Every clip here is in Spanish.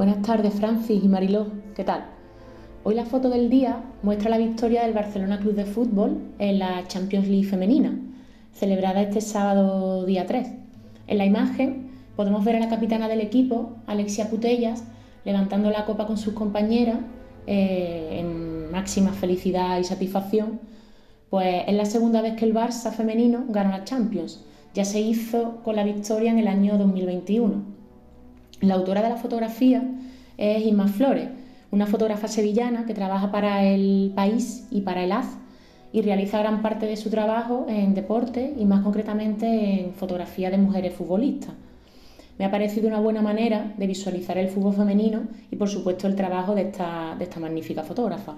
Buenas tardes, Francis y Mariló. ¿Qué tal? Hoy la foto del día muestra la victoria del Barcelona Club de Fútbol en la Champions League femenina, celebrada este sábado día 3. En la imagen podemos ver a la capitana del equipo, Alexia Putellas, levantando la copa con sus compañeras eh, en máxima felicidad y satisfacción, pues es la segunda vez que el Barça femenino gana la Champions. Ya se hizo con la victoria en el año 2021. La autora de la fotografía es Isma Flores, una fotógrafa sevillana que trabaja para el país y para el AZ y realiza gran parte de su trabajo en deporte y más concretamente en fotografía de mujeres futbolistas. Me ha parecido una buena manera de visualizar el fútbol femenino y por supuesto el trabajo de esta, de esta magnífica fotógrafa.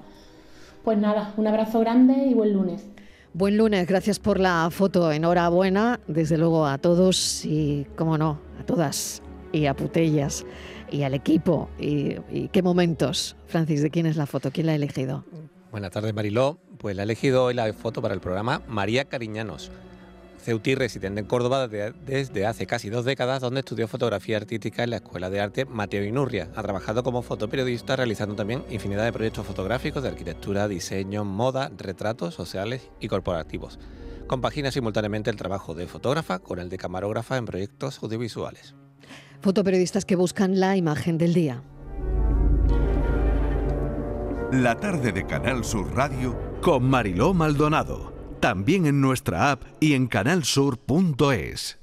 Pues nada, un abrazo grande y buen lunes. Buen lunes, gracias por la foto. Enhorabuena, desde luego a todos y, como no, a todas y a Putellas y al equipo. Y, qué momentos. Francis, ¿de quién es la foto? ¿Quién la ha elegido? Buenas tardes, Mariló. Pues la ha elegido hoy la foto para el programa María Cariñanos. Ceutí, residente en Córdoba desde hace casi dos décadas, donde estudió fotografía artística en la Escuela de Arte Mateo Inurria. Ha trabajado como fotoperiodista, realizando también infinidad de proyectos fotográficos de arquitectura, diseño, moda, retratos sociales y corporativos. Compagina simultáneamente el trabajo de fotógrafa con el de camarógrafa en proyectos audiovisuales. Fotoperiodistas que buscan la imagen del día. La tarde de Canal Sur Radio con Mariló Maldonado. También en nuestra app y en canalsur.es.